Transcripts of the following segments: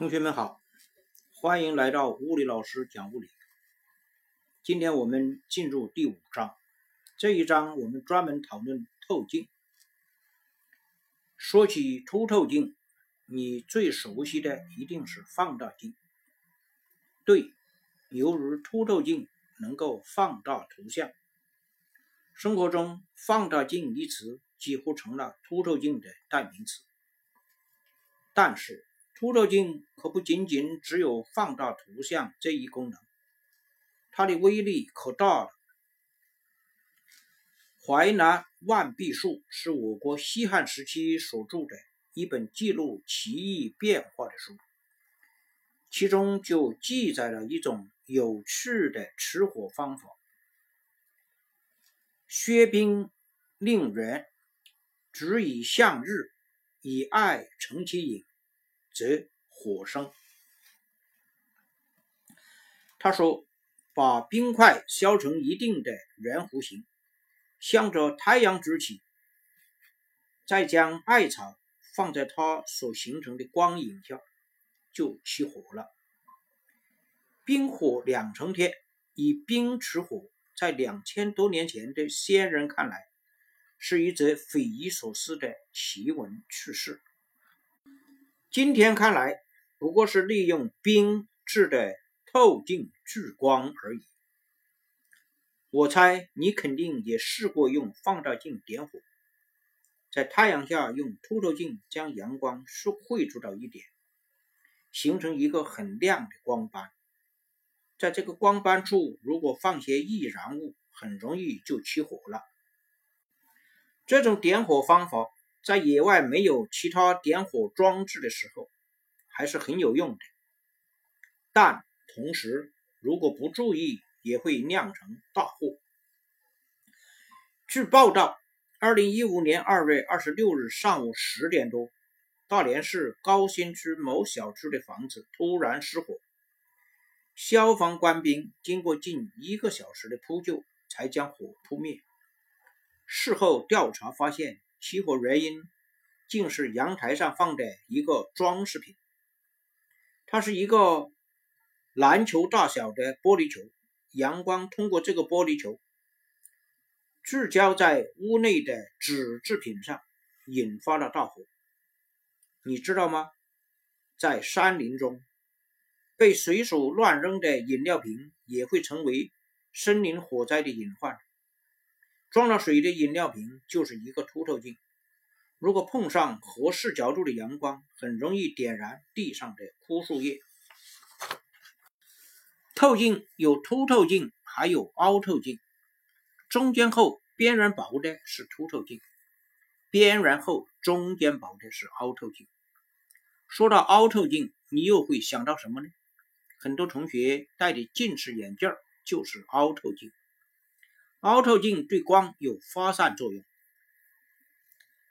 同学们好，欢迎来到物理老师讲物理。今天我们进入第五章，这一章我们专门讨论透镜。说起凸透镜，你最熟悉的一定是放大镜。对，由于凸透镜能够放大图像，生活中“放大镜”一词几乎成了凸透镜的代名词。但是，凸透镜可不仅仅只有放大图像这一功能，它的威力可大了。淮南万壁术是我国西汉时期所著的一本记录奇异变化的书，其中就记载了一种有趣的持火方法。薛冰令人只以向日，以爱成其影。则火生。他说：“把冰块削成一定的圆弧形，向着太阳举起，再将艾草放在它所形成的光影下，就起火了。冰火两重天，以冰持火，在两千多年前的先人看来，是一则匪夷所思的奇闻趣事。”今天看来，不过是利用冰制的透镜聚光而已。我猜你肯定也试过用放大镜点火，在太阳下用凸透镜将阳光汇聚到一点，形成一个很亮的光斑。在这个光斑处，如果放些易燃物，很容易就起火了。这种点火方法。在野外没有其他点火装置的时候，还是很有用的。但同时，如果不注意，也会酿成大祸。据报道，二零一五年二月二十六日上午十点多，大连市高新区某小区的房子突然失火，消防官兵经过近一个小时的扑救，才将火扑灭。事后调查发现。起火原因竟是阳台上放的一个装饰品，它是一个篮球大小的玻璃球，阳光通过这个玻璃球聚焦在屋内的纸制品上，引发了大火。你知道吗？在山林中，被随手乱扔的饮料瓶也会成为森林火灾的隐患。装了水的饮料瓶就是一个凸透镜，如果碰上合适角度的阳光，很容易点燃地上的枯树叶。透镜有凸透镜，还有凹透镜，中间厚、边缘薄的是凸透镜，边缘厚、中间薄的是凹透镜。说到凹透镜，你又会想到什么呢？很多同学戴的近视眼镜就是凹透镜。凹透镜对光有发散作用，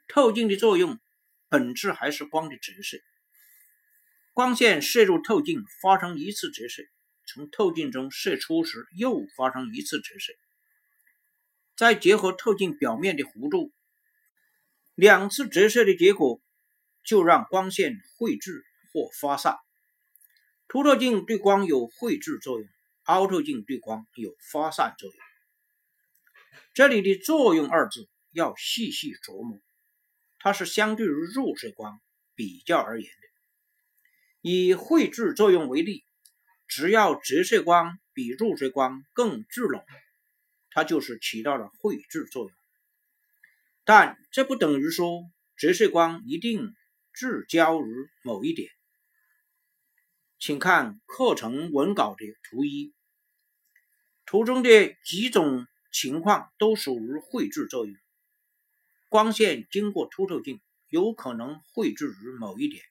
透镜的作用本质还是光的折射。光线射入透镜发生一次折射，从透镜中射出时又发生一次折射，再结合透镜表面的弧度，两次折射的结果就让光线汇聚或发散。凸透镜对光有汇聚作用，凹透镜对光有发散作用。这里的“作用”二字要细细琢磨，它是相对于入射光比较而言的。以汇聚作用为例，只要折射光比入射光更聚拢，它就是起到了汇聚作用。但这不等于说折射光一定聚焦于某一点。请看课程文稿的图一，图中的几种。情况都属于汇聚作用。光线经过凸透镜，有可能汇聚于某一点，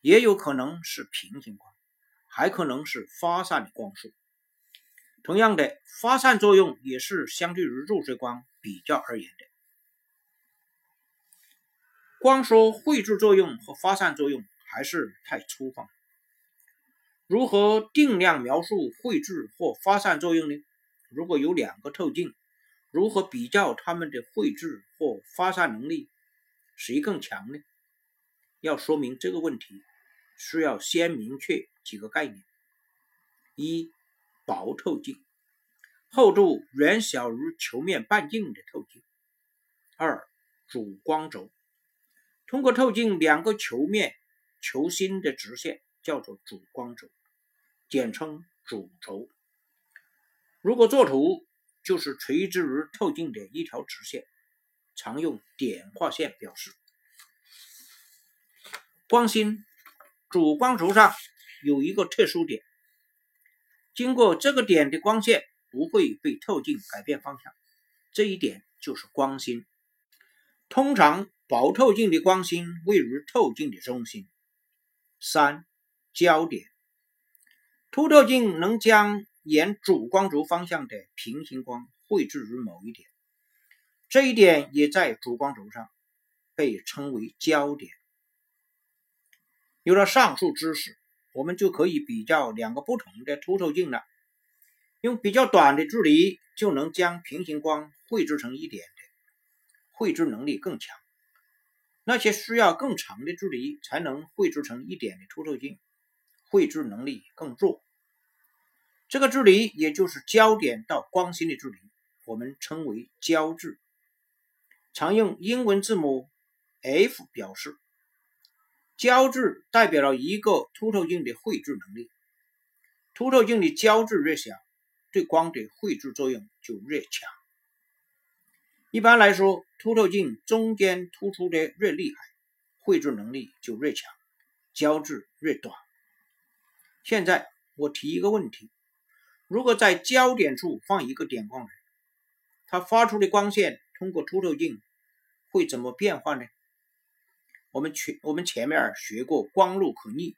也有可能是平行光，还可能是发散的光束。同样的，发散作用也是相对于入射光比较而言的。光说汇聚作用和发散作用还是太粗放。如何定量描述汇聚或发散作用呢？如果有两个透镜，如何比较它们的汇聚或发散能力，谁更强呢？要说明这个问题，需要先明确几个概念：一、薄透镜，厚度远小于球面半径的透镜；二、主光轴，通过透镜两个球面球心的直线叫做主光轴，简称主轴。如果作图，就是垂直于透镜的一条直线，常用点画线表示。光心主光轴上有一个特殊点，经过这个点的光线不会被透镜改变方向，这一点就是光心。通常薄透镜的光心位于透镜的中心。三、焦点，凸透镜能将沿主光轴方向的平行光绘制于某一点，这一点也在主光轴上，被称为焦点。有了上述知识，我们就可以比较两个不同的凸透镜了。用比较短的距离就能将平行光绘制成一点的，绘制能力更强。那些需要更长的距离才能绘制成一点的凸透镜，绘制能力更弱。这个距离也就是焦点到光心的距离，我们称为焦距，常用英文字母 F 表示。焦距代表了一个凸透镜的绘制能力。凸透镜的焦距越小，对光的绘制作用就越强。一般来说，凸透镜中间突出的越厉害，绘制能力就越强，焦距越短。现在我提一个问题：如果在焦点处放一个点光人，它发出的光线通过凸透镜会怎么变化呢？我们前我们前面学过光路可逆，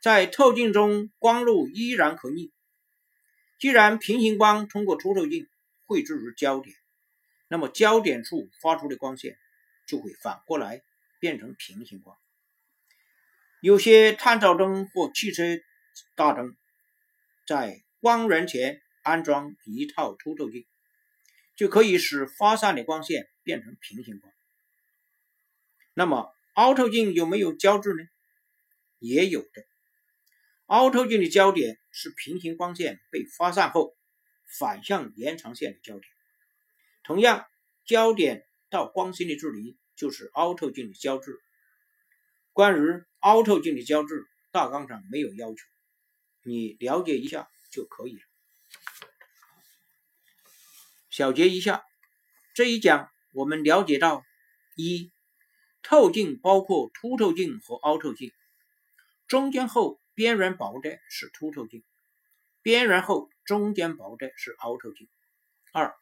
在透镜中光路依然可逆。既然平行光通过凸透镜绘制于焦点，那么焦点处发出的光线就会反过来变成平行光。有些探照灯或汽车大灯在光源前安装一套凸透镜，就可以使发散的光线变成平行光。那么凹透镜有没有焦距呢？也有的。凹透镜的焦点是平行光线被发散后反向延长线的焦点。同样，焦点到光心的距离就是凹透镜的焦距。关于凹透镜的焦距，大纲上没有要求，你了解一下就可以了。小结一下，这一讲我们了解到一。透镜包括凸透镜和凹透镜，中间厚、边缘薄的是凸透镜，边缘厚、中间薄的是凹透镜。二、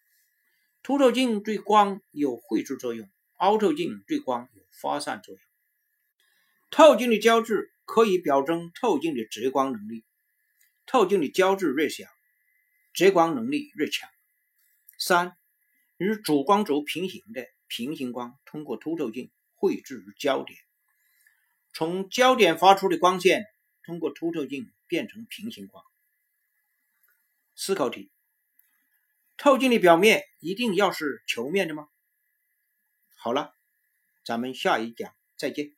凸透镜对光有绘制作用，凹透镜对光有发散作用。透镜的焦距可以表征透镜的折光能力，透镜的焦距越小，折光能力越强。三、与主光轴平行的平行光通过凸透镜。绘制于焦点，从焦点发出的光线通过凸透镜变成平行光。思考题：透镜的表面一定要是球面的吗？好了，咱们下一讲再见。